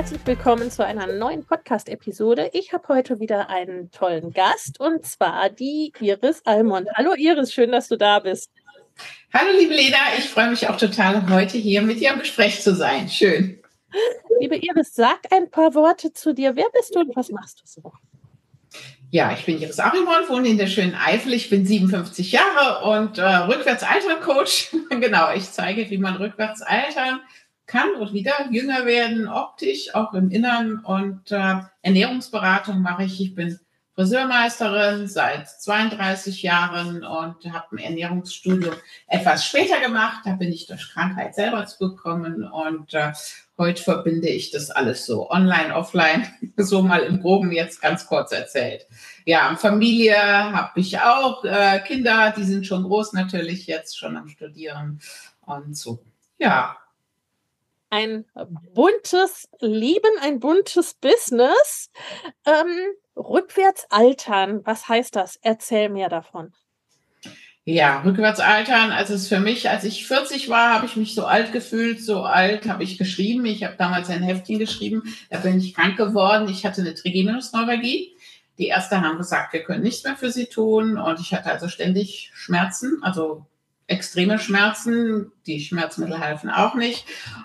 Herzlich willkommen zu einer neuen Podcast-Episode. Ich habe heute wieder einen tollen Gast und zwar die Iris Almond. Hallo Iris, schön, dass du da bist. Hallo liebe Lena, ich freue mich auch total, heute hier mit dir im Gespräch zu sein. Schön. Liebe Iris, sag ein paar Worte zu dir. Wer bist du und was machst du so? Ja, ich bin Iris Arimon, wohne in der schönen Eifel. Ich bin 57 Jahre und äh, rückwärts altern Coach. genau, ich zeige, wie man rückwärts altern kann und wieder jünger werden, optisch, auch im Innern. Und äh, Ernährungsberatung mache ich. Ich bin Friseurmeisterin seit 32 Jahren und habe ein Ernährungsstudium etwas später gemacht. Da bin ich durch Krankheit selber zugekommen und äh, heute verbinde ich das alles so online, offline, so mal im Groben jetzt ganz kurz erzählt. Ja, Familie habe ich auch, äh, Kinder, die sind schon groß natürlich, jetzt schon am Studieren und so. Ja, ein buntes Leben, ein buntes Business. Ähm, rückwärts altern, was heißt das? Erzähl mir davon. Ja, rückwärts altern. Also es ist für mich, als ich 40 war, habe ich mich so alt gefühlt. So alt habe ich geschrieben. Ich habe damals ein Heftchen geschrieben. Da bin ich krank geworden. Ich hatte eine Trigeminusneuralgie. Die Ärzte haben gesagt, wir können nichts mehr für sie tun. Und ich hatte also ständig Schmerzen, also extreme Schmerzen. Die Schmerzmittel halfen auch nicht.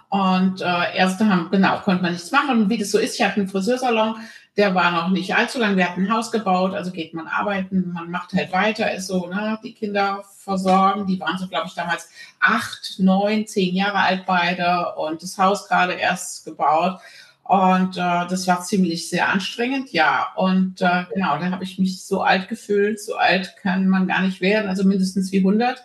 Und äh, Ärzte haben, genau, konnte man nichts machen. Und wie das so ist, ich hatte einen Friseursalon, der war noch nicht allzu lang. Wir hatten ein Haus gebaut, also geht man arbeiten, man macht halt weiter, ist so, ne, die Kinder versorgen. Die waren so, glaube ich, damals acht, neun, zehn Jahre alt beide und das Haus gerade erst gebaut. Und äh, das war ziemlich sehr anstrengend, ja. Und äh, genau, da habe ich mich so alt gefühlt. So alt kann man gar nicht werden, also mindestens wie 100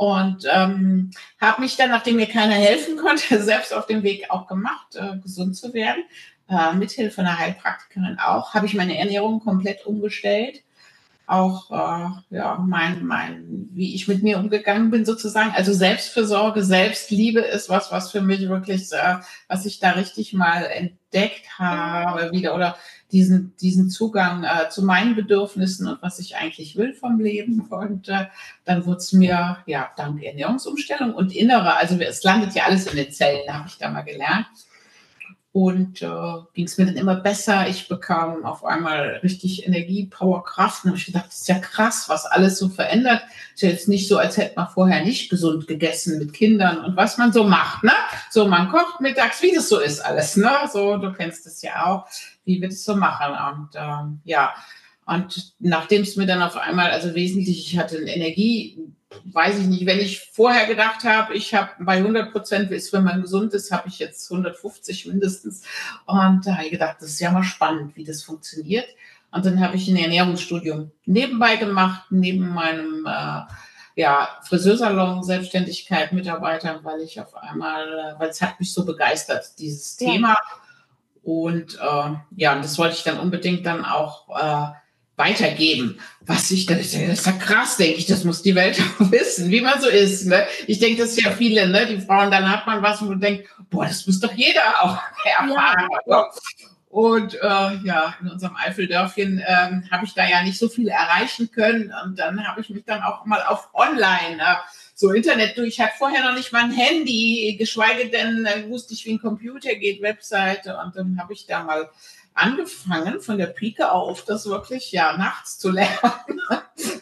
und ähm, habe mich dann, nachdem mir keiner helfen konnte, selbst auf dem Weg auch gemacht, äh, gesund zu werden. Äh, mithilfe einer Heilpraktikerin auch, habe ich meine Ernährung komplett umgestellt. Auch äh, ja, mein, mein, wie ich mit mir umgegangen bin, sozusagen. Also Selbstfürsorge, Selbstliebe ist was, was für mich wirklich, äh, was ich da richtig mal entdeckt habe wieder oder diesen, diesen Zugang äh, zu meinen Bedürfnissen und was ich eigentlich will vom Leben. Und äh, dann wurde es mir, ja, dank Ernährungsumstellung und innere, also es landet ja alles in den Zellen, habe ich da mal gelernt. Und äh, ging es mir dann immer besser. Ich bekam auf einmal richtig Energie, Power, Kraft. Und ich gedacht, das ist ja krass, was alles so verändert. Ist ja jetzt nicht so, als hätte man vorher nicht gesund gegessen mit Kindern und was man so macht. Ne? So, man kocht mittags, wie das so ist alles. Ne? So, du kennst es ja auch wie wir das so machen. Und ähm, ja, und nachdem es mir dann auf einmal, also wesentlich, ich hatte eine Energie, weiß ich nicht, wenn ich vorher gedacht habe, ich habe bei 100 Prozent, ist, wenn man gesund ist, habe ich jetzt 150 mindestens. Und da habe ich gedacht, das ist ja mal spannend, wie das funktioniert. Und dann habe ich ein Ernährungsstudium nebenbei gemacht, neben meinem äh, ja, Friseursalon, Selbstständigkeit, Mitarbeiter, weil ich auf einmal, äh, weil es hat mich so begeistert, dieses ja. Thema. Und äh, ja, das wollte ich dann unbedingt dann auch äh, weitergeben. Was ich, das ist ja krass, denke ich, das muss die Welt auch wissen, wie man so ist. Ne? Ich denke, das ist ja viele, ne? die Frauen, dann hat man was, wo man denkt, boah, das muss doch jeder auch erfahren. Ja. Und äh, ja, in unserem Eifeldörfchen ähm, habe ich da ja nicht so viel erreichen können. Und dann habe ich mich dann auch mal auf Online äh, so Internet durch. Ich hatte vorher noch nicht mal ein Handy, geschweige denn äh, wusste ich, wie ein Computer geht, Webseite. Und dann habe ich da mal angefangen von der Pike auf, das wirklich ja nachts zu lernen.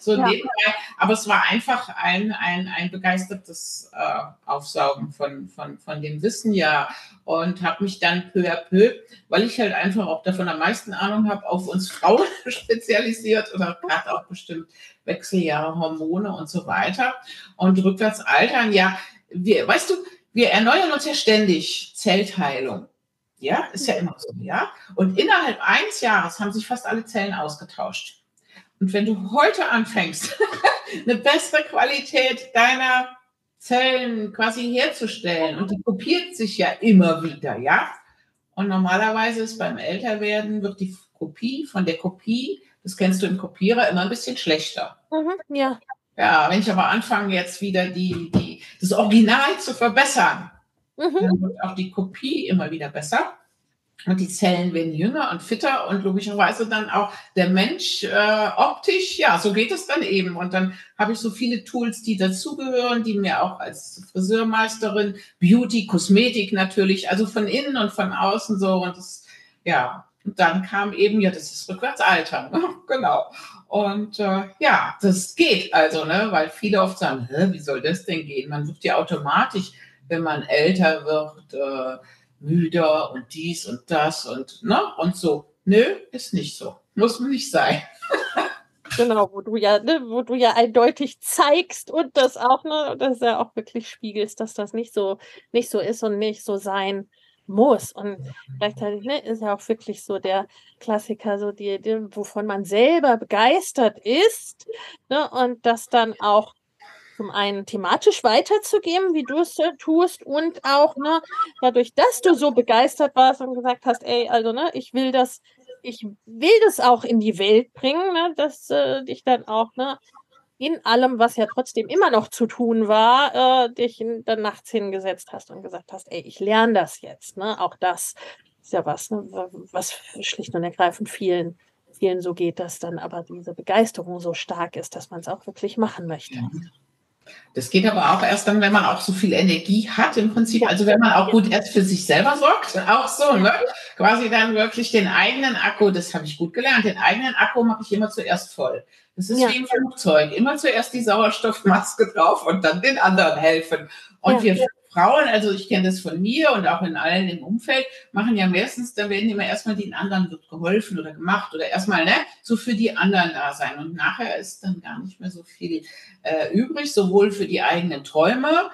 so ja. nebenbei. Aber es war einfach ein, ein, ein begeistertes äh, Aufsaugen von, von, von dem Wissen ja und habe mich dann peu à peu, weil ich halt einfach auch davon am meisten Ahnung habe, auf uns Frauen spezialisiert oder gerade auch bestimmt Wechseljahre, Hormone und so weiter. Und rückwärts altern, ja, wir, weißt du, wir erneuern uns ja ständig Zellteilung. Ja, ist ja immer so, ja. Und innerhalb eines Jahres haben sich fast alle Zellen ausgetauscht. Und wenn du heute anfängst, eine bessere Qualität deiner Zellen quasi herzustellen, und die kopiert sich ja immer wieder, ja. Und normalerweise ist beim Älterwerden, wird die Kopie von der Kopie, das kennst du im Kopierer, immer ein bisschen schlechter. Mhm, ja. Ja, wenn ich aber anfange, jetzt wieder die, die, das Original zu verbessern, mhm. dann wird auch die Kopie immer wieder besser. Und die Zellen werden jünger und fitter und logischerweise dann auch der Mensch äh, optisch, ja, so geht es dann eben. Und dann habe ich so viele Tools, die dazugehören, die mir auch als Friseurmeisterin, Beauty, Kosmetik natürlich, also von innen und von außen so. Und das, ja, und dann kam eben, ja, das ist Rückwärtsalter, ne? genau. Und äh, ja, das geht also, ne? weil viele oft sagen, Hä, wie soll das denn gehen? Man wird ja automatisch, wenn man älter wird, äh, müder und dies und das und, ne? und so. Nö, ist nicht so. Muss nicht sein. genau, wo du ja, ne, wo du ja eindeutig zeigst und das auch, ne, das ja auch wirklich spiegelst, dass das nicht so, nicht so ist und nicht so sein muss. Und gleichzeitig ne, ist ja auch wirklich so der Klassiker, so die, die wovon man selber begeistert ist. Ne, und das dann auch zum einen thematisch weiterzugeben, wie du es äh, tust, und auch, ne, dadurch, dass du so begeistert warst und gesagt hast, ey, also, ne, ich will das, ich will das auch in die Welt bringen, ne, dass äh, dich dann auch, ne, in allem, was ja trotzdem immer noch zu tun war, äh, dich dann nachts hingesetzt hast und gesagt hast, ey, ich lerne das jetzt. Ne? Auch das ist ja was, ne? was schlicht und ergreifend vielen, vielen so geht, dass dann aber diese Begeisterung so stark ist, dass man es auch wirklich machen möchte. Das geht aber auch erst dann, wenn man auch so viel Energie hat im Prinzip. Also wenn man auch gut erst für sich selber sorgt, auch so, ne? Quasi dann wirklich den eigenen Akku, das habe ich gut gelernt, den eigenen Akku mache ich immer zuerst voll. Das ist ja. wie im Flugzeug. Immer zuerst die Sauerstoffmaske drauf und dann den anderen helfen. Und ja. wir Frauen, also ich kenne das von mir und auch in allen im Umfeld, machen ja meistens, da werden immer erstmal den anderen wird geholfen oder gemacht oder erstmal, ne, so für die anderen da sein. Und nachher ist dann gar nicht mehr so viel äh, übrig, sowohl für die eigenen Träume,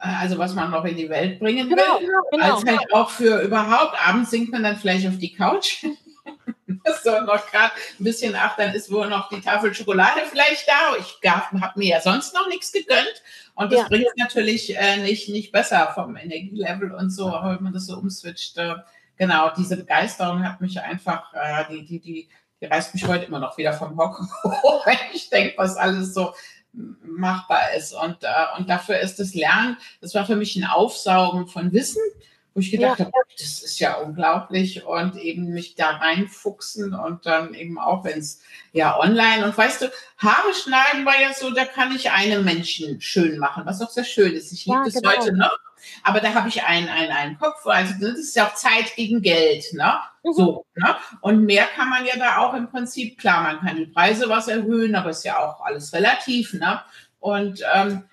äh, also was man noch in die Welt bringen will, genau, genau. als halt auch für überhaupt, abends sinkt man dann vielleicht auf die Couch so noch gerade ein bisschen, ach, dann ist wohl noch die Tafel Schokolade vielleicht da. Ich habe mir ja sonst noch nichts gegönnt. Und das ja. bringt es natürlich äh, nicht, nicht besser vom Energielevel und so, wenn man das so umswitcht. Äh, genau, diese Begeisterung hat mich einfach, äh, die, die, die, die reißt mich heute immer noch wieder vom Hocker hoch, wenn ich denke, was alles so machbar ist. Und, äh, und dafür ist das Lernen, das war für mich ein Aufsaugen von Wissen wo ich gedacht ja. habe, das ist ja unglaublich und eben mich da reinfuchsen und dann eben auch, wenn es ja online und weißt du, Haare schneiden war ja so, da kann ich einen Menschen schön machen, was auch sehr schön ist. Ich liebe ja, genau. heute noch. Aber da habe ich einen, einen, einen Kopf, also das ist ja auch Zeit gegen Geld, ne? Mhm. So, ne? Und mehr kann man ja da auch im Prinzip, klar, man kann die Preise was erhöhen, aber ist ja auch alles relativ, ne? Und ähm,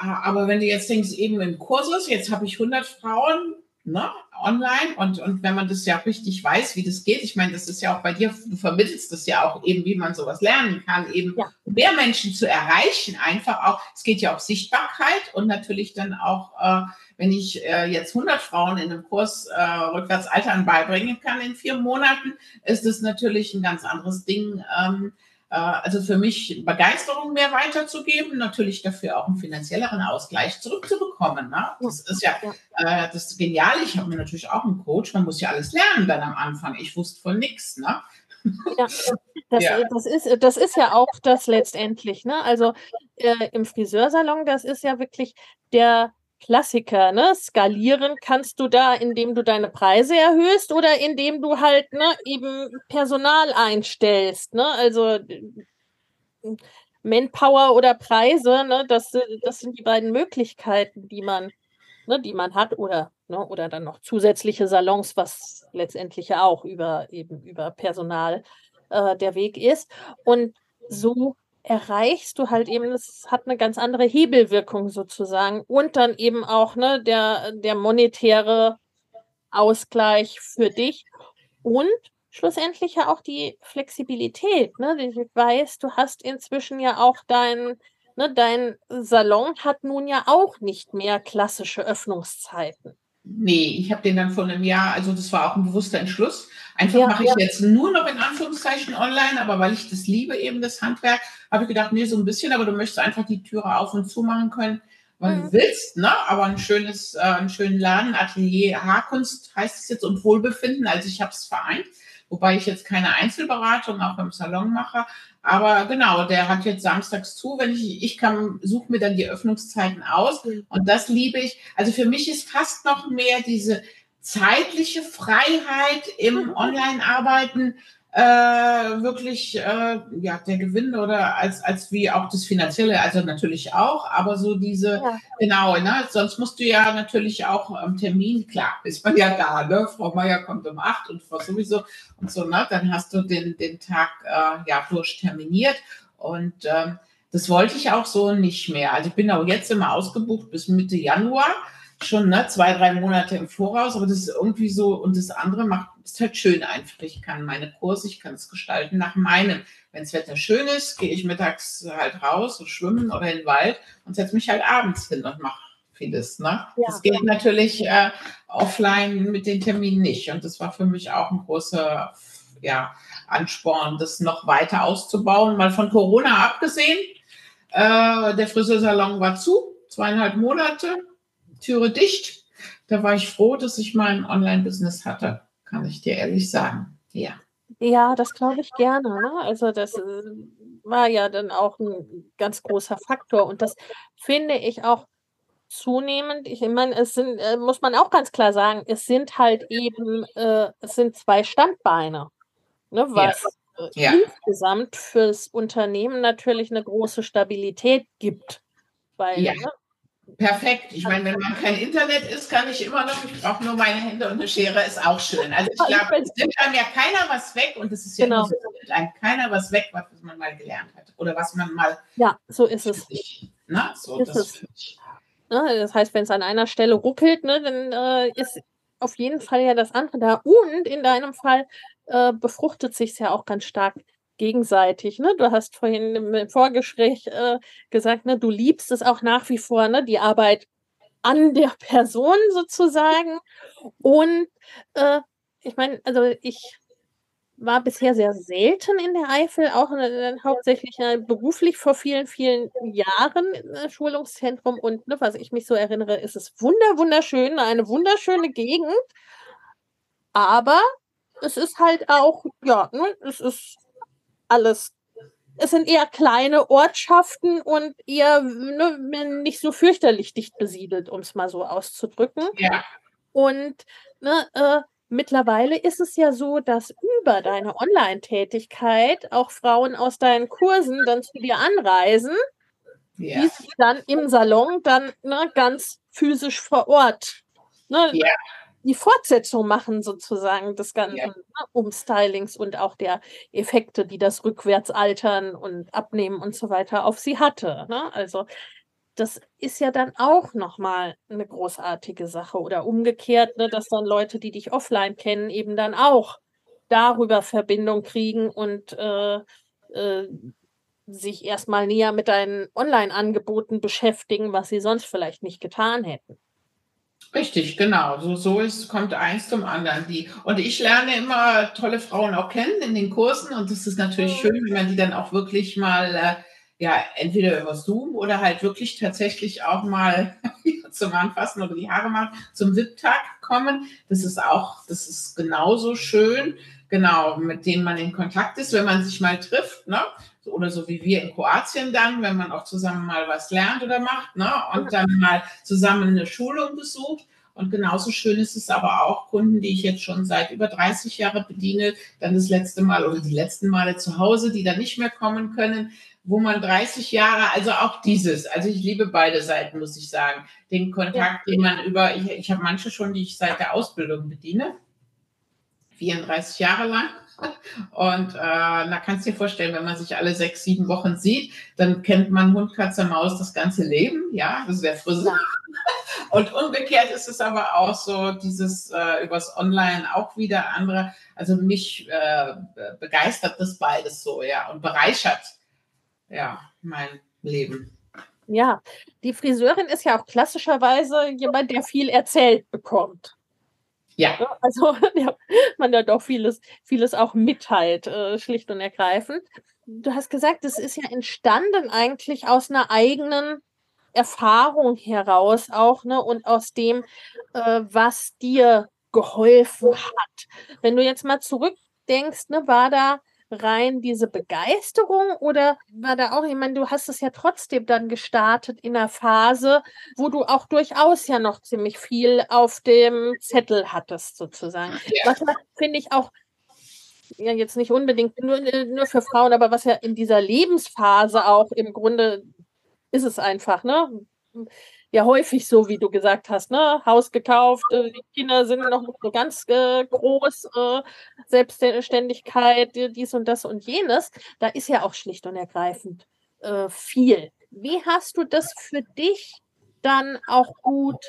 aber wenn du jetzt denkst, eben im Kursus, jetzt habe ich 100 Frauen ne, online und, und wenn man das ja richtig weiß, wie das geht, ich meine, das ist ja auch bei dir, du vermittelst das ja auch eben, wie man sowas lernen kann, eben ja. mehr Menschen zu erreichen, einfach auch, es geht ja auch Sichtbarkeit und natürlich dann auch, äh, wenn ich äh, jetzt 100 Frauen in einem Kurs äh, rückwärts Altern beibringen kann in vier Monaten, ist das natürlich ein ganz anderes Ding, ähm, äh, also für mich Begeisterung mehr weiterzugeben, natürlich dafür auch einen finanzielleren Ausgleich zurückzubekommen. Ne? Das ist ja äh, das Geniale. Ich habe mir natürlich auch einen Coach, man muss ja alles lernen dann am Anfang. Ich wusste von nichts. Ne? Ja, das, ja. das, ist, das ist ja auch das letztendlich. Ne? Also äh, im Friseursalon, das ist ja wirklich der Klassiker, ne? Skalieren kannst du da, indem du deine Preise erhöhst oder indem du halt ne, eben Personal einstellst. Ne? Also Manpower oder Preise, ne? das, das sind die beiden Möglichkeiten, die man, ne, die man hat, oder, ne, oder dann noch zusätzliche Salons, was letztendlich ja auch über eben über Personal äh, der Weg ist. Und so erreichst du halt eben, es hat eine ganz andere Hebelwirkung sozusagen und dann eben auch ne, der, der monetäre Ausgleich für dich und schlussendlich ja auch die Flexibilität. Ne? Ich weiß, du hast inzwischen ja auch dein, ne, dein Salon hat nun ja auch nicht mehr klassische Öffnungszeiten. Nee, ich habe den dann vor einem Jahr, also das war auch ein bewusster Entschluss. Einfach ja, mache ich ja. jetzt nur noch in Anführungszeichen online, aber weil ich das liebe, eben das Handwerk, habe ich gedacht, nee, so ein bisschen, aber du möchtest einfach die Türe auf und zu machen können, wann mhm. du willst, ne? Aber ein schönes, äh, einen schönen Laden, Atelier, Haarkunst heißt es jetzt und Wohlbefinden. Also ich habe es vereint, wobei ich jetzt keine Einzelberatung auch im Salon mache. Aber genau, der hat jetzt samstags zu. Wenn ich, ich kann, suche mir dann die Öffnungszeiten aus. Und das liebe ich. Also für mich ist fast noch mehr diese zeitliche Freiheit im mhm. Online-Arbeiten äh, wirklich äh, ja der Gewinn oder als als wie auch das finanzielle also natürlich auch aber so diese ja. genau ne sonst musst du ja natürlich auch am Termin klar ist man ja da ne Frau Meier kommt um acht und Frau sowieso und so ne dann hast du den den Tag äh, ja durchterminiert und ähm, das wollte ich auch so nicht mehr also ich bin auch jetzt immer ausgebucht bis Mitte Januar schon ne, zwei, drei Monate im Voraus, aber das ist irgendwie so, und das andere macht es halt schön einfach. Ich kann meine Kurse, ich kann es gestalten nach meinem. Wenn das Wetter schön ist, gehe ich mittags halt raus und schwimmen oder in den Wald und setze mich halt abends hin und mache vieles. Ne? Ja. Das geht natürlich äh, offline mit den Terminen nicht. Und das war für mich auch ein großer ja, Ansporn, das noch weiter auszubauen. Mal von Corona abgesehen. Äh, der Friseursalon war zu, zweieinhalb Monate. Türe dicht. Da war ich froh, dass ich mein Online-Business hatte, kann ich dir ehrlich sagen. Ja. Ja, das glaube ich gerne. Ne? Also das äh, war ja dann auch ein ganz großer Faktor und das finde ich auch zunehmend. Ich meine, es sind, äh, muss man auch ganz klar sagen, es sind halt eben, äh, es sind zwei Standbeine, ne, was ja. Ja. insgesamt fürs Unternehmen natürlich eine große Stabilität gibt. Weil ja. ne, Perfekt. Ich meine, wenn man kein Internet ist, kann ich immer noch, ich brauche nur meine Hände und eine Schere, ist auch schön. Also ich glaube, es nimmt einem ja keiner was weg und es ist ja genau. so, es nimmt einem keiner was weg, was man mal gelernt hat oder was man mal. Ja, so ist es. Na, so, ist das, es. Ne, das heißt, wenn es an einer Stelle ruckelt, ne, dann äh, ist auf jeden Fall ja das andere da. Und in deinem Fall äh, befruchtet sich es ja auch ganz stark gegenseitig. Ne? Du hast vorhin im Vorgespräch äh, gesagt, ne, du liebst es auch nach wie vor, ne, die Arbeit an der Person sozusagen. Und äh, ich meine, also ich war bisher sehr selten in der Eifel, auch äh, hauptsächlich äh, beruflich vor vielen, vielen Jahren im Schulungszentrum. Und ne, was ich mich so erinnere, ist es wunder, wunderschön, eine wunderschöne Gegend. Aber es ist halt auch, ja, ne, es ist alles. Es sind eher kleine Ortschaften und eher ne, nicht so fürchterlich dicht besiedelt, um es mal so auszudrücken. Ja. Und ne, äh, mittlerweile ist es ja so, dass über deine Online-Tätigkeit auch Frauen aus deinen Kursen dann zu dir anreisen, ja. die sich dann im Salon dann ne, ganz physisch vor Ort ne, ja die Fortsetzung machen, sozusagen, des ganzen ja. Ne, Umstylings und auch der Effekte, die das Rückwärtsaltern und Abnehmen und so weiter auf sie hatte. Ne? Also das ist ja dann auch nochmal eine großartige Sache. Oder umgekehrt, ne, dass dann Leute, die dich offline kennen, eben dann auch darüber Verbindung kriegen und äh, äh, sich erstmal näher mit deinen Online-Angeboten beschäftigen, was sie sonst vielleicht nicht getan hätten. Richtig, genau. So, so ist, kommt eins zum anderen. Die, und ich lerne immer tolle Frauen auch kennen in den Kursen und das ist natürlich mhm. schön, wenn man die dann auch wirklich mal, äh, ja, entweder über Zoom oder halt wirklich tatsächlich auch mal zum Anfassen oder die Haare machen, zum VIP-Tag kommen. Das ist auch, das ist genauso schön, genau, mit denen man in Kontakt ist, wenn man sich mal trifft, ne? Oder so wie wir in Kroatien dann, wenn man auch zusammen mal was lernt oder macht, ne? Und dann mal zusammen eine Schulung besucht. Und genauso schön ist es aber auch, Kunden, die ich jetzt schon seit über 30 Jahren bediene, dann das letzte Mal oder die letzten Male zu Hause, die dann nicht mehr kommen können, wo man 30 Jahre, also auch dieses, also ich liebe beide Seiten, muss ich sagen. Den Kontakt, den man über, ich, ich habe manche schon, die ich seit der Ausbildung bediene, 34 Jahre lang. Und äh, da kannst du dir vorstellen, wenn man sich alle sechs, sieben Wochen sieht, dann kennt man Hund, Katze, Maus das ganze Leben. Ja, das ist der Friseur. Und umgekehrt ist es aber auch so, dieses äh, übers Online auch wieder andere. Also mich äh, begeistert das beides so, ja, und bereichert ja mein Leben. Ja, die Friseurin ist ja auch klassischerweise jemand, der viel erzählt bekommt. Ja. Also ja, man da doch vieles, vieles auch mitteilt, äh, schlicht und ergreifend. Du hast gesagt, es ist ja entstanden eigentlich aus einer eigenen Erfahrung heraus auch, ne, und aus dem, äh, was dir geholfen hat. Wenn du jetzt mal zurückdenkst, ne, war da rein diese Begeisterung oder war da auch, ich meine, du hast es ja trotzdem dann gestartet in einer Phase, wo du auch durchaus ja noch ziemlich viel auf dem Zettel hattest, sozusagen. Ja. Was finde ich auch ja jetzt nicht unbedingt nur, nur für Frauen, aber was ja in dieser Lebensphase auch im Grunde ist es einfach, ne? Ja häufig so, wie du gesagt hast, ne? Haus gekauft, äh, die Kinder sind noch nicht so ganz äh, groß, äh, Selbstständigkeit, dies und das und jenes. Da ist ja auch schlicht und ergreifend äh, viel. Wie hast du das für dich dann auch gut,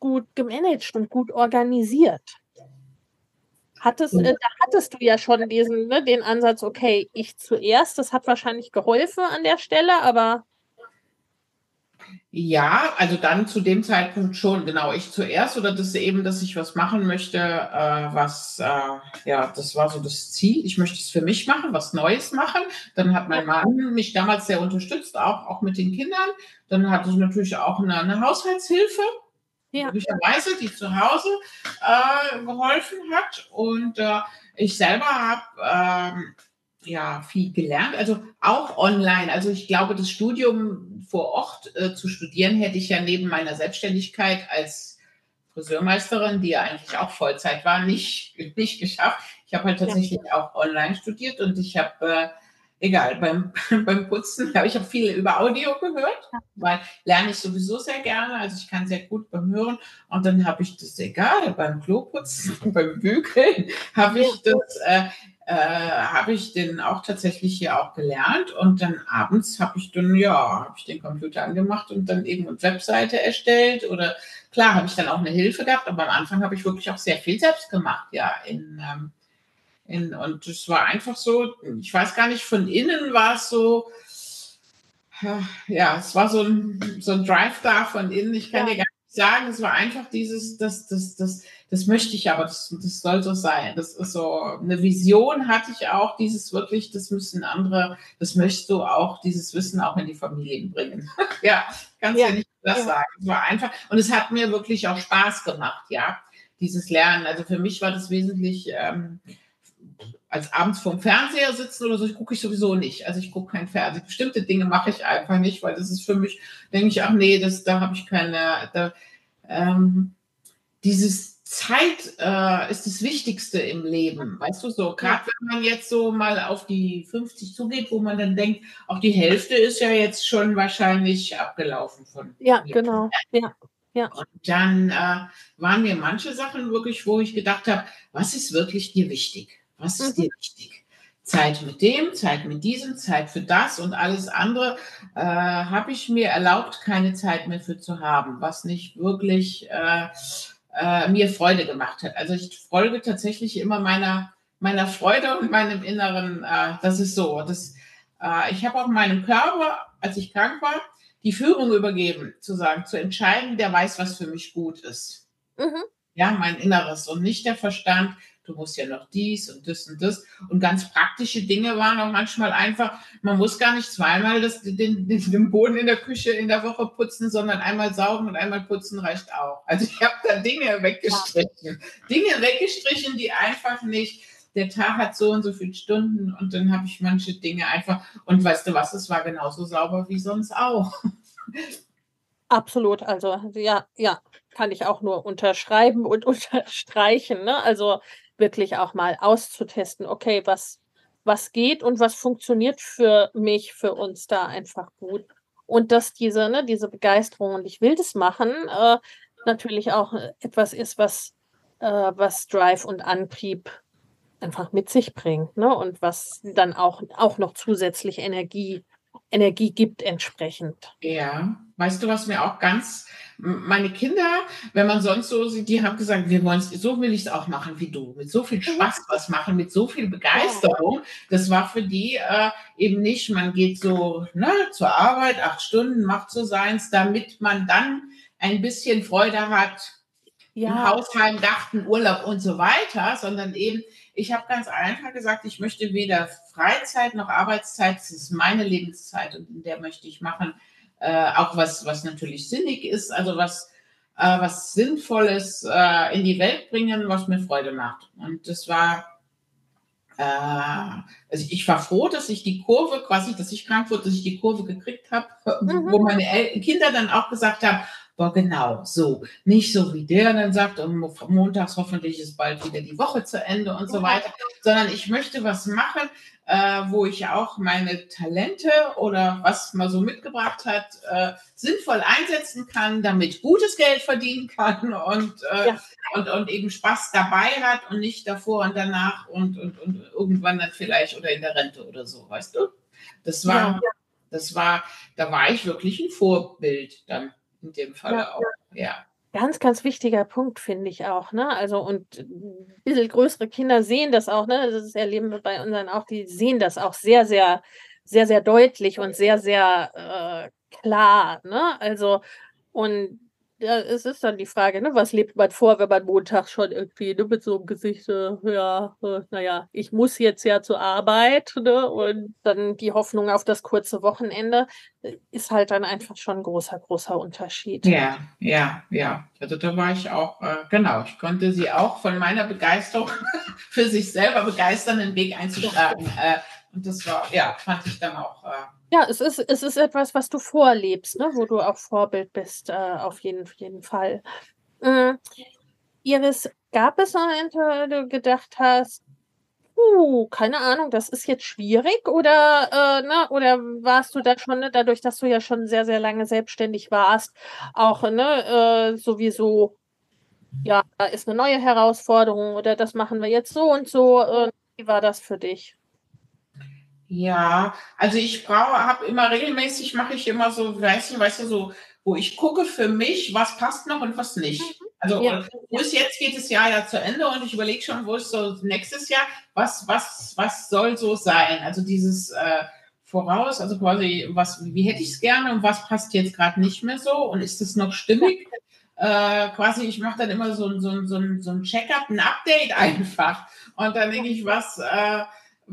gut gemanagt und gut organisiert? Hattest, äh, da hattest du ja schon diesen, ne, den Ansatz, okay, ich zuerst, das hat wahrscheinlich geholfen an der Stelle, aber ja, also dann zu dem Zeitpunkt schon, genau, ich zuerst oder das eben, dass ich was machen möchte, äh, was, äh, ja, das war so das Ziel. Ich möchte es für mich machen, was Neues machen. Dann hat mein Mann mich damals sehr unterstützt, auch, auch mit den Kindern. Dann hatte ich natürlich auch eine, eine Haushaltshilfe, ja. möglicherweise, die zu Hause äh, geholfen hat. Und äh, ich selber habe ähm, ja viel gelernt, also auch online. Also ich glaube, das Studium vor Ort äh, zu studieren hätte ich ja neben meiner Selbstständigkeit als Friseurmeisterin, die ja eigentlich auch Vollzeit war, nicht, nicht geschafft. Ich habe halt tatsächlich ja. auch online studiert und ich habe, äh, egal, beim, beim Putzen, habe ich habe viel über Audio gehört, weil lerne ich sowieso sehr gerne, also ich kann sehr gut beim Hören und dann habe ich das, egal, beim Kloputzen, beim Bügeln, habe ich das äh, äh, habe ich den auch tatsächlich hier auch gelernt und dann abends habe ich dann, ja, habe ich den Computer angemacht und dann eben eine Webseite erstellt oder klar habe ich dann auch eine Hilfe gehabt, aber am Anfang habe ich wirklich auch sehr viel selbst gemacht, ja, in, ähm, in, und es war einfach so, ich weiß gar nicht, von innen war es so, ja, es war so ein, so ein Drive da von innen, ich kann ja. dir gar nicht sagen, es war einfach dieses, das, das, das, das möchte ich aber, das, das soll so sein. Das ist so eine Vision hatte ich auch, dieses wirklich, das müssen andere, das möchtest du auch, dieses Wissen auch in die Familien bringen. ja, kannst ja. ja nicht das ja. sagen. Es war einfach und es hat mir wirklich auch Spaß gemacht, ja, dieses Lernen. Also für mich war das wesentlich ähm, als abends vorm Fernseher sitzen oder so, ich gucke ich sowieso nicht. Also ich gucke kein Fernsehen. Bestimmte Dinge mache ich einfach nicht, weil das ist für mich, denke ich, ach nee, das, da habe ich keine, da, ähm, dieses Zeit äh, ist das Wichtigste im Leben, weißt du so. Gerade wenn man jetzt so mal auf die 50 zugeht, wo man dann denkt, auch die Hälfte ist ja jetzt schon wahrscheinlich abgelaufen von. Ja, mir. genau. Ja. Ja. Und dann äh, waren mir manche Sachen wirklich, wo ich gedacht habe, was ist wirklich dir wichtig? Was ist mhm. dir wichtig? Zeit mit dem, Zeit mit diesem, Zeit für das und alles andere äh, habe ich mir erlaubt, keine Zeit mehr für zu haben, was nicht wirklich äh, äh, mir Freude gemacht hat. Also ich folge tatsächlich immer meiner, meiner Freude und meinem Inneren. Äh, das ist so. Das, äh, ich habe auch meinem Körper, als ich krank war, die Führung übergeben, zu sagen, zu entscheiden, der weiß, was für mich gut ist. Mhm. Ja, mein Inneres und nicht der Verstand, du musst ja noch dies und das und das. Und ganz praktische Dinge waren auch manchmal einfach, man muss gar nicht zweimal das, den, den, den Boden in der Küche in der Woche putzen, sondern einmal saugen und einmal putzen reicht auch. Also ich habe da Dinge weggestrichen. Dinge weggestrichen, die einfach nicht, der Tag hat so und so viele Stunden und dann habe ich manche Dinge einfach, und weißt du was, es war genauso sauber wie sonst auch. Absolut, also ja, ja, kann ich auch nur unterschreiben und unterstreichen. Ne? Also wirklich auch mal auszutesten, okay, was, was geht und was funktioniert für mich, für uns da einfach gut. Und dass diese, ne, diese Begeisterung und ich will das machen, äh, natürlich auch etwas ist, was, äh, was Drive und Antrieb einfach mit sich bringt, ne? Und was dann auch, auch noch zusätzlich Energie, Energie gibt entsprechend. Ja, weißt du, was mir auch ganz, meine Kinder, wenn man sonst so sieht, die haben gesagt, wir wollen so will ich es auch machen wie du, mit so viel mhm. Spaß was machen, mit so viel Begeisterung. Das war für die äh, eben nicht, man geht so ne, zur Arbeit, acht Stunden, macht so seins, damit man dann ein bisschen Freude hat, ja. im Hausheim, Garten, Urlaub und so weiter, sondern eben, ich habe ganz einfach gesagt, ich möchte weder Freizeit noch Arbeitszeit, das ist meine Lebenszeit und in der möchte ich machen, äh, auch was, was natürlich sinnig ist, also was, äh, was Sinnvolles äh, in die Welt bringen, was mir Freude macht. Und das war, äh, also ich war froh, dass ich die Kurve, quasi, dass ich krank wurde, dass ich die Kurve gekriegt habe, mhm. wo meine El Kinder dann auch gesagt haben, boah, genau, so. Nicht so wie der dann sagt, und montags hoffentlich ist bald wieder die Woche zu Ende und so weiter, sondern ich möchte was machen, äh, wo ich auch meine Talente oder was man so mitgebracht hat, äh, sinnvoll einsetzen kann, damit gutes Geld verdienen kann und, äh, ja. und, und eben Spaß dabei hat und nicht davor und danach und, und, und irgendwann dann vielleicht oder in der Rente oder so, weißt du? Das war, ja. das war, da war ich wirklich ein Vorbild dann in dem Fall ja, auch. Ja. Ganz, ganz wichtiger Punkt, finde ich auch. Ne? Also, und ein bisschen größere Kinder sehen das auch, ne? Das erleben wir bei unseren auch, die sehen das auch sehr, sehr, sehr, sehr deutlich und sehr, sehr äh, klar. Ne? Also, und ja, es ist dann die Frage, ne, was lebt man vor, wenn man Montag schon irgendwie ne, mit so einem Gesicht, äh, ja, äh, naja, ich muss jetzt ja zur Arbeit, ne, und dann die Hoffnung auf das kurze Wochenende äh, ist halt dann einfach schon ein großer, großer Unterschied. Ja, ja, ja. Also da war ich auch, äh, genau, ich konnte sie auch von meiner Begeisterung für sich selber begeistern, den Weg einzuschlagen. Äh, und das war, ja, fand ich dann auch. Ja, es ist, es ist etwas, was du vorlebst, ne? wo du auch Vorbild bist, äh, auf jeden, jeden Fall. Äh, Iris, gab es Momente, wo du gedacht hast, uh, keine Ahnung, das ist jetzt schwierig oder, äh, ne, oder warst du da schon, ne, dadurch, dass du ja schon sehr, sehr lange selbstständig warst, auch ne, äh, sowieso, ja, da ist eine neue Herausforderung oder das machen wir jetzt so und so. Äh, wie war das für dich? Ja, also ich brauche, habe immer regelmäßig, mache ich immer so, weißt du, weißt du, so, wo ich gucke für mich, was passt noch und was nicht. Mhm. Also ja. bis jetzt geht das Jahr ja zu Ende und ich überlege schon, wo ist so nächstes Jahr, was, was, was soll so sein? Also dieses äh, voraus, also quasi, was, wie hätte ich es gerne und was passt jetzt gerade nicht mehr so und ist das noch stimmig? Äh, quasi, ich mache dann immer so, so, so, so ein Check-up, ein Update einfach. Und dann denke ich, was, äh,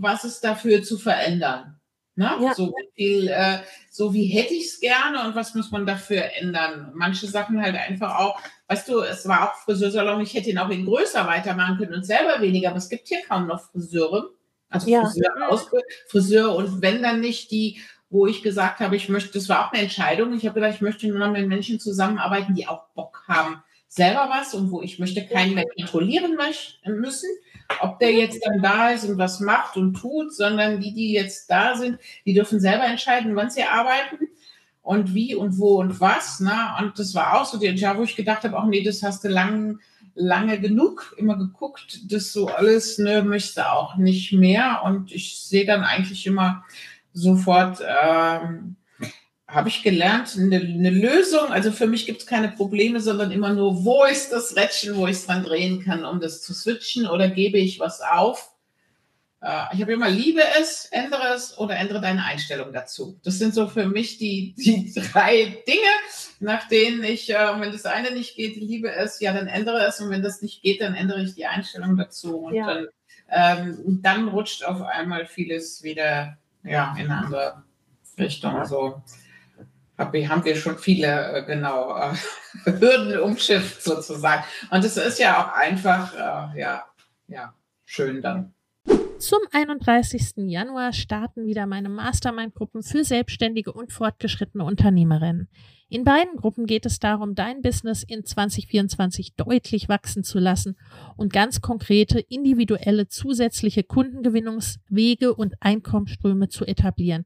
was ist dafür zu verändern? Ne? Ja. So, viel, äh, so wie hätte ich es gerne und was muss man dafür ändern? Manche Sachen halt einfach auch, weißt du, es war auch Friseursalon, ich hätte ihn auch in größer weitermachen können und selber weniger, aber es gibt hier kaum noch Friseure. Also ja. Friseur, Friseur und wenn dann nicht die, wo ich gesagt habe, ich möchte, das war auch eine Entscheidung. Ich habe gedacht, ich möchte nur noch mit Menschen zusammenarbeiten, die auch Bock haben, selber was und wo ich möchte keinen mehr kontrollieren müssen ob der jetzt dann da ist und was macht und tut, sondern die, die jetzt da sind, die dürfen selber entscheiden, wann sie arbeiten und wie und wo und was. Ne? Und das war auch so die Entscheidung, wo ich gedacht habe, auch nee, das hast du lang, lange genug immer geguckt, das so alles ne, möchte auch nicht mehr. Und ich sehe dann eigentlich immer sofort, ähm, habe ich gelernt, eine, eine, Lösung. Also für mich gibt es keine Probleme, sondern immer nur, wo ist das Rädchen, wo ich es dran drehen kann, um das zu switchen oder gebe ich was auf. Äh, ich habe immer, liebe es, ändere es oder ändere deine Einstellung dazu. Das sind so für mich die, die drei Dinge, nach denen ich, äh, wenn das eine nicht geht, liebe es, ja, dann ändere es und wenn das nicht geht, dann ändere ich die Einstellung dazu. Und ja. dann, ähm, dann rutscht auf einmal vieles wieder ja, in eine andere Richtung. Haben wir schon viele, äh, genau, äh, Hürden umschifft sozusagen. Und es ist ja auch einfach, äh, ja, ja, schön dann. Zum 31. Januar starten wieder meine Mastermind-Gruppen für selbstständige und fortgeschrittene Unternehmerinnen. In beiden Gruppen geht es darum, dein Business in 2024 deutlich wachsen zu lassen und ganz konkrete individuelle zusätzliche Kundengewinnungswege und Einkommensströme zu etablieren,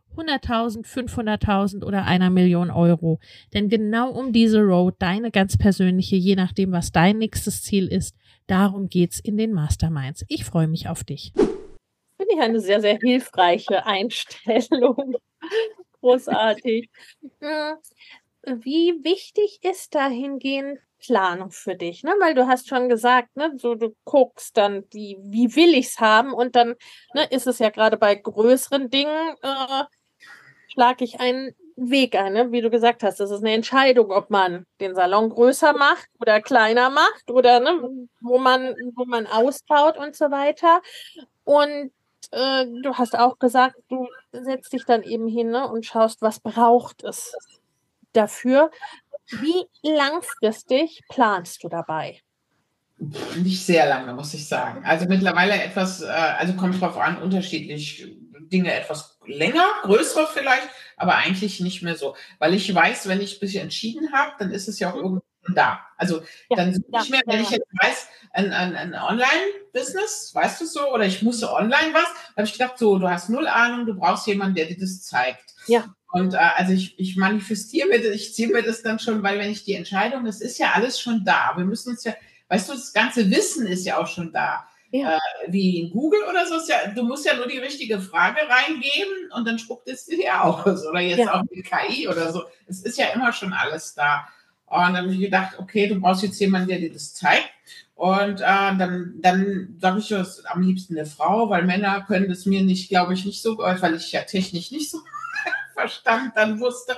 100.000, 500.000 oder einer Million Euro. Denn genau um diese Road, deine ganz persönliche, je nachdem, was dein nächstes Ziel ist, darum geht's in den Masterminds. Ich freue mich auf dich. Finde ich eine sehr, sehr hilfreiche Einstellung. Großartig. Wie wichtig ist dahingehend Planung für dich? Ne? Weil du hast schon gesagt, ne, so du guckst dann, wie, wie will ich es haben? Und dann ne, ist es ja gerade bei größeren Dingen, äh, schlage ich einen Weg ein, ne? wie du gesagt hast. Das ist eine Entscheidung, ob man den Salon größer macht oder kleiner macht oder ne, wo man, wo man ausbaut und so weiter. Und äh, du hast auch gesagt, du setzt dich dann eben hin ne, und schaust, was braucht es dafür. Wie langfristig planst du dabei? Nicht sehr lange, muss ich sagen. Also mittlerweile etwas, äh, also kommt drauf an, unterschiedlich Dinge etwas länger, größere vielleicht, aber eigentlich nicht mehr so. Weil ich weiß, wenn ich ein bisschen entschieden habe, dann ist es ja auch mhm. irgendwie da. Also ja, dann suche ja, ich mir, wenn ja, ich jetzt weiß, ein, ein, ein Online-Business, weißt du so, oder ich muss online was, habe ich gedacht, so, du hast null Ahnung, du brauchst jemanden, der dir das zeigt. Ja. Und äh, also ich, ich manifestiere mir das, ich ziehe mir das dann schon, weil wenn ich die Entscheidung, es ist ja alles schon da. Wir müssen uns ja, weißt du, das ganze Wissen ist ja auch schon da. Ja. Äh, wie in Google oder so, ja, du musst ja nur die richtige Frage reingeben und dann spuckt es dir aus. Oder jetzt ja. auch mit KI oder so. Es ist ja immer schon alles da. Und dann habe ich gedacht, okay, du brauchst jetzt jemanden, der dir das zeigt. Und äh, dann, dann sage ich das am liebsten eine Frau, weil Männer können das mir nicht, glaube ich, nicht so, weil ich ja technisch nicht so verstand dann wusste.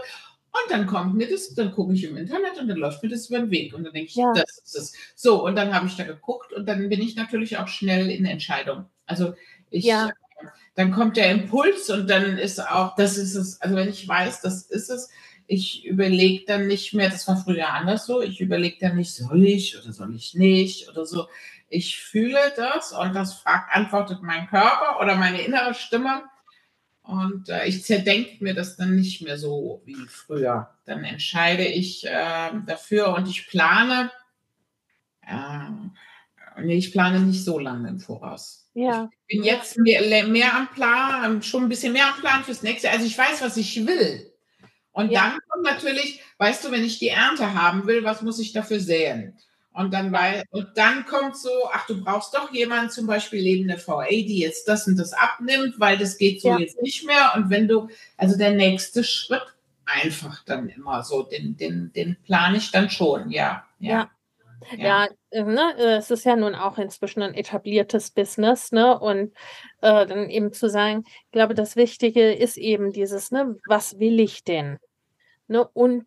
Und dann kommt mir das, dann gucke ich im Internet und dann läuft mir das über den Weg. Und dann denke ich, ja. das ist es. So, und dann habe ich da geguckt und dann bin ich natürlich auch schnell in Entscheidung. Also ich, ja. dann kommt der Impuls und dann ist auch, das ist es, also wenn ich weiß, das ist es, ich überlege dann nicht mehr, das war früher anders so, ich überlege dann nicht, soll ich oder soll ich nicht oder so. Ich fühle das und das fragt, antwortet mein Körper oder meine innere Stimme. Und äh, ich zerdenke mir das dann nicht mehr so wie früher. Dann entscheide ich äh, dafür und ich plane. Äh, nee, ich plane nicht so lange im Voraus. Ja. Ich bin jetzt mehr, mehr am Plan, schon ein bisschen mehr am Plan fürs nächste. Also ich weiß, was ich will. Und ja. dann kommt natürlich, weißt du, wenn ich die Ernte haben will, was muss ich dafür säen? Und dann, weil, und dann kommt so, ach, du brauchst doch jemanden, zum Beispiel lebende VA, die jetzt das und das abnimmt, weil das geht so ja. jetzt nicht mehr. Und wenn du, also der nächste Schritt einfach dann immer so, den, den, den plane ich dann schon, ja. Ja. ja. ja. ja ne, es ist ja nun auch inzwischen ein etabliertes Business, ne? Und äh, dann eben zu sagen, ich glaube, das Wichtige ist eben dieses, ne, was will ich denn? Ne? Und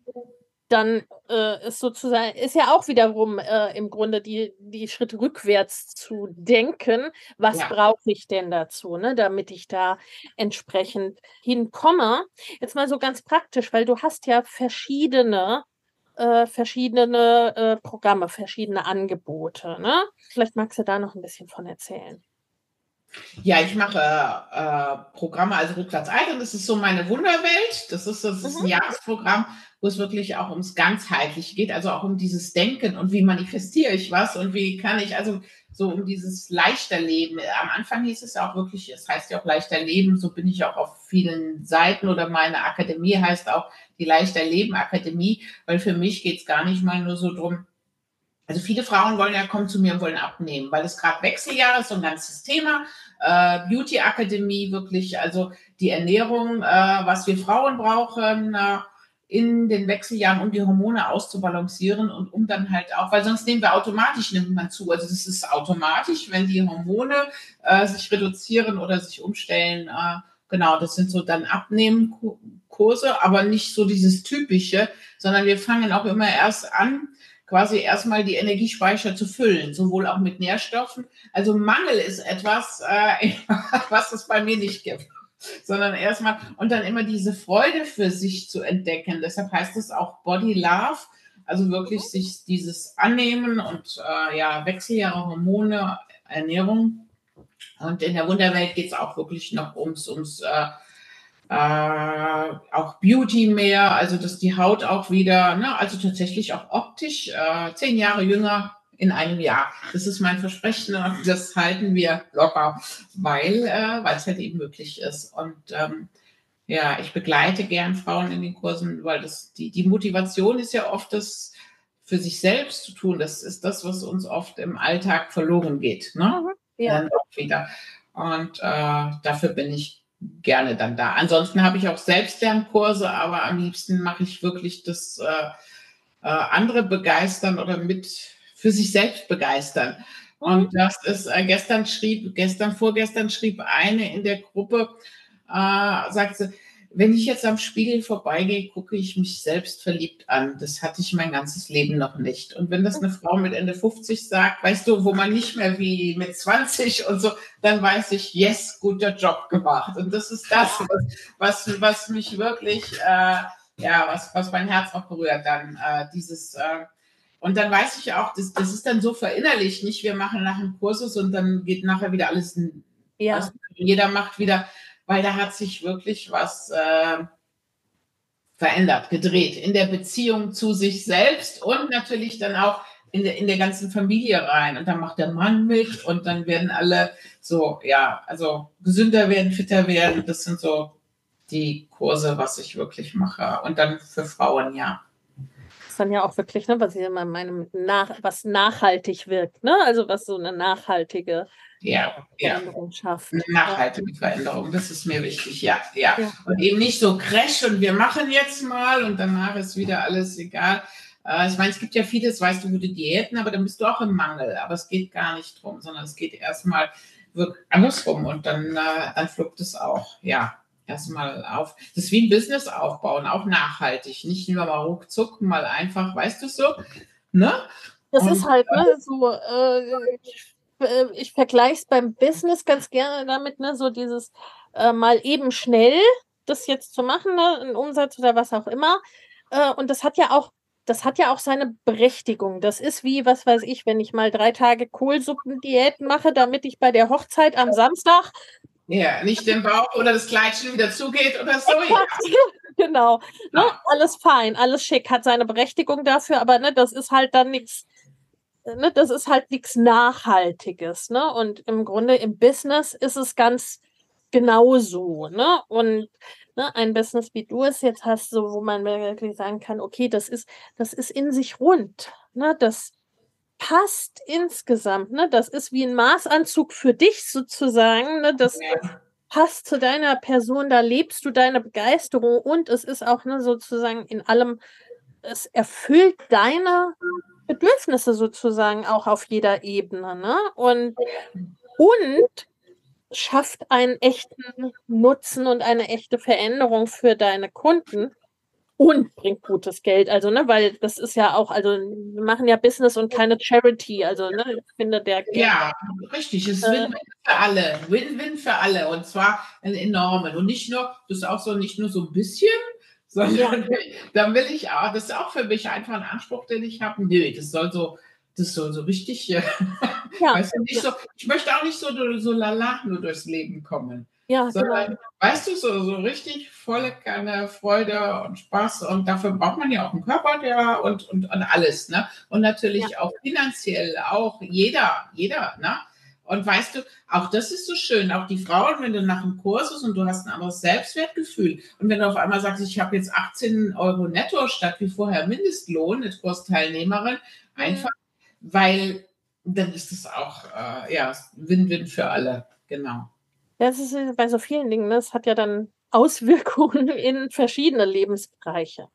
dann äh, ist sozusagen, ist ja auch wiederum äh, im Grunde die, die Schritte rückwärts zu denken, was ja. brauche ich denn dazu, ne, damit ich da entsprechend hinkomme. Jetzt mal so ganz praktisch, weil du hast ja verschiedene äh, verschiedene äh, Programme, verschiedene Angebote. Ne? Vielleicht magst du da noch ein bisschen von erzählen. Ja, ich mache äh, Programme, also rückwärts altern. Das ist so meine Wunderwelt. Das ist, das ist ein mhm. Jahresprogramm, wo es wirklich auch ums Ganzheitliche geht, also auch um dieses Denken und wie manifestiere ich was und wie kann ich, also so um dieses leichter Leben. Am Anfang hieß es auch wirklich, es heißt ja auch leichter Leben, so bin ich auch auf vielen Seiten oder meine Akademie heißt auch die Leichter Leben Akademie, weil für mich geht es gar nicht mal nur so drum, also viele Frauen wollen ja kommen zu mir und wollen abnehmen, weil es gerade Wechseljahr ist, so ein ganzes Thema. Äh, Beauty Akademie wirklich, also die Ernährung, äh, was wir Frauen brauchen äh, in den Wechseljahren, um die Hormone auszubalancieren und um dann halt auch, weil sonst nehmen wir automatisch, nimmt man zu. Also das ist automatisch, wenn die Hormone äh, sich reduzieren oder sich umstellen. Äh, genau, das sind so dann Abnehmkurse, aber nicht so dieses typische, sondern wir fangen auch immer erst an quasi erstmal die Energiespeicher zu füllen, sowohl auch mit Nährstoffen. Also Mangel ist etwas, äh, was es bei mir nicht gibt sondern erstmal und dann immer diese Freude für sich zu entdecken. Deshalb heißt es auch Body Love, also wirklich sich dieses Annehmen und äh, ja, Wechseljahre, Hormone, Ernährung. Und in der Wunderwelt geht es auch wirklich noch ums, ums äh, äh, auch Beauty mehr, also dass die Haut auch wieder, ne, also tatsächlich auch optisch äh, zehn Jahre jünger in einem Jahr. Das ist mein Versprechen das halten wir locker, weil äh, weil es halt eben möglich ist. Und ähm, ja, ich begleite gern Frauen in den Kursen, weil das die, die Motivation ist ja oft das für sich selbst zu tun. Das ist das, was uns oft im Alltag verloren geht. Ne? Mhm, ja. Dann auch wieder. Und äh, dafür bin ich gerne dann da. Ansonsten habe ich auch Selbstlernkurse, aber am liebsten mache ich wirklich das äh, äh, andere begeistern oder mit für sich selbst begeistern. Und mhm. das ist äh, gestern schrieb, gestern, vorgestern schrieb eine in der Gruppe, äh, sagte, wenn ich jetzt am Spiegel vorbeigehe, gucke ich mich selbst verliebt an. Das hatte ich mein ganzes Leben noch nicht. Und wenn das eine Frau mit Ende 50 sagt, weißt du, wo man nicht mehr wie mit 20 und so, dann weiß ich, yes, guter Job gemacht. Und das ist das, was, was mich wirklich, äh, ja, was, was mein Herz auch berührt dann, äh, dieses, äh, und dann weiß ich auch, das, das ist dann so verinnerlicht, nicht wir machen nach dem Kursus und dann geht nachher wieder alles, ja. Was, jeder macht wieder, weil da hat sich wirklich was äh, verändert, gedreht in der Beziehung zu sich selbst und natürlich dann auch in der, in der ganzen Familie rein. Und dann macht der Mann mit und dann werden alle so, ja, also gesünder werden, fitter werden. Das sind so die Kurse, was ich wirklich mache. Und dann für Frauen, ja. Dann ja auch wirklich, ne, was ich immer meine, nach, was nachhaltig wirkt, ne? Also was so eine nachhaltige ja, Veränderung ja. schafft. Eine nachhaltige Veränderung, das ist mir wichtig, ja, ja, ja. Und eben nicht so crash und wir machen jetzt mal und danach ist wieder alles egal. Äh, ich meine, es gibt ja vieles, weißt du, gute Diäten, aber dann bist du auch im Mangel. Aber es geht gar nicht drum, sondern es geht erstmal andersrum und dann, äh, dann fluppt es auch, ja erstmal auf. Das ist wie ein Business aufbauen, auch nachhaltig. Nicht nur mal ruckzuck, mal einfach, weißt du so? Ne? Das und, ist halt ne, so, äh, äh, ich vergleiche es beim Business ganz gerne damit, ne, so dieses äh, mal eben schnell das jetzt zu machen, ne, einen Umsatz oder was auch immer. Äh, und das hat ja auch, das hat ja auch seine Berechtigung. Das ist wie, was weiß ich, wenn ich mal drei Tage Kohlsuppendiät mache, damit ich bei der Hochzeit am Samstag ja, nicht den Bauch oder das Kleid schon wieder zugeht oder so. Ja. genau. Ne? Alles fein, alles schick, hat seine Berechtigung dafür, aber ne, das ist halt dann nichts ne, das ist halt nichts Nachhaltiges, ne? Und im Grunde im Business ist es ganz genauso, ne? Und ne, ein Business, wie du es jetzt hast, so wo man wirklich sagen kann, okay, das ist, das ist in sich rund, ne? Das passt insgesamt, ne? Das ist wie ein Maßanzug für dich sozusagen, ne? Das ja. passt zu deiner Person, da lebst du deine Begeisterung und es ist auch ne, sozusagen in allem, es erfüllt deine Bedürfnisse sozusagen auch auf jeder Ebene. Ne? Und, und schafft einen echten Nutzen und eine echte Veränderung für deine Kunden und bringt gutes Geld. Also, ne, weil das ist ja auch, also wir machen ja Business und keine Charity. Also, ne, ich finde der. Ja, richtig. Es ist äh, Win-Win für alle. Win-Win für alle. Und zwar einen enormen. Und nicht nur, das ist auch so, nicht nur so ein bisschen, sondern ja. dann will ich auch, das ist auch für mich einfach ein Anspruch, den ich habe. Nö, das soll so, das soll so richtig, ja. weißt du, nicht so, ich möchte auch nicht so, so lala nur durchs Leben kommen. Ja, sondern, genau. weißt du, so, so richtig volle Kanne Freude und Spaß und dafür braucht man ja auch einen Körper, der und, und, und alles, ne? Und natürlich ja. auch finanziell, auch jeder, jeder, ne? Und weißt du, auch das ist so schön, auch die Frauen, wenn du nach dem Kurs bist und du hast ein anderes Selbstwertgefühl und wenn du auf einmal sagst, ich habe jetzt 18 Euro netto statt wie vorher Mindestlohn als Kursteilnehmerin, mhm. einfach, mhm. weil dann ist es auch, äh, ja, Win-Win für alle, genau. Das ist bei so vielen Dingen, das ne? hat ja dann Auswirkungen in verschiedene Lebensbereiche.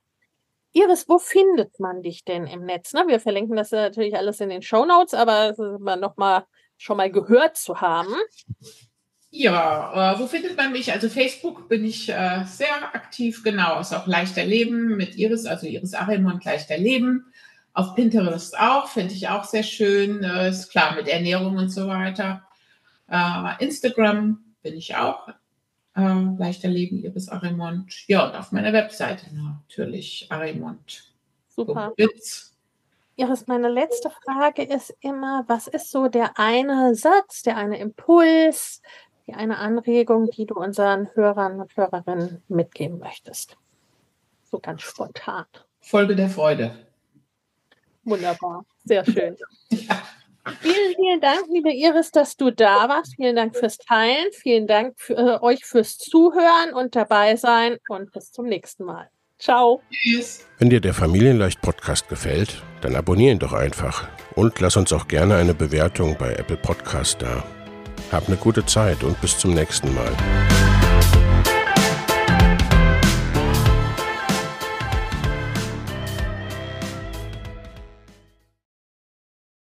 Iris, wo findet man dich denn im Netz? Ne? Wir verlinken das natürlich alles in den Show Notes, aber nochmal schon mal gehört zu haben. Ja, äh, wo findet man mich? Also Facebook bin ich äh, sehr aktiv, genau. Ist auch leichter Leben mit Iris, also Iris Arimont, leichter Leben. Auf Pinterest auch, finde ich auch sehr schön. Äh, ist klar, mit Ernährung und so weiter. Äh, Instagram bin ich auch. Äh, leichter Leben, Iris Arimont. Ja, und auf meiner Webseite natürlich Arimont. Super. Iris, meine letzte Frage ist immer, was ist so der eine Satz, der eine Impuls, die eine Anregung, die du unseren Hörern und Hörerinnen mitgeben möchtest? So ganz spontan. Folge der Freude. Wunderbar, sehr schön. ja. Vielen, vielen Dank, liebe Iris, dass du da warst. Vielen Dank fürs Teilen. Vielen Dank für äh, euch fürs Zuhören und dabei sein und bis zum nächsten Mal. Ciao. Tschüss. Wenn dir der Familienleicht Podcast gefällt, dann abonniere ihn doch einfach und lass uns auch gerne eine Bewertung bei Apple Podcast da. Hab eine gute Zeit und bis zum nächsten Mal.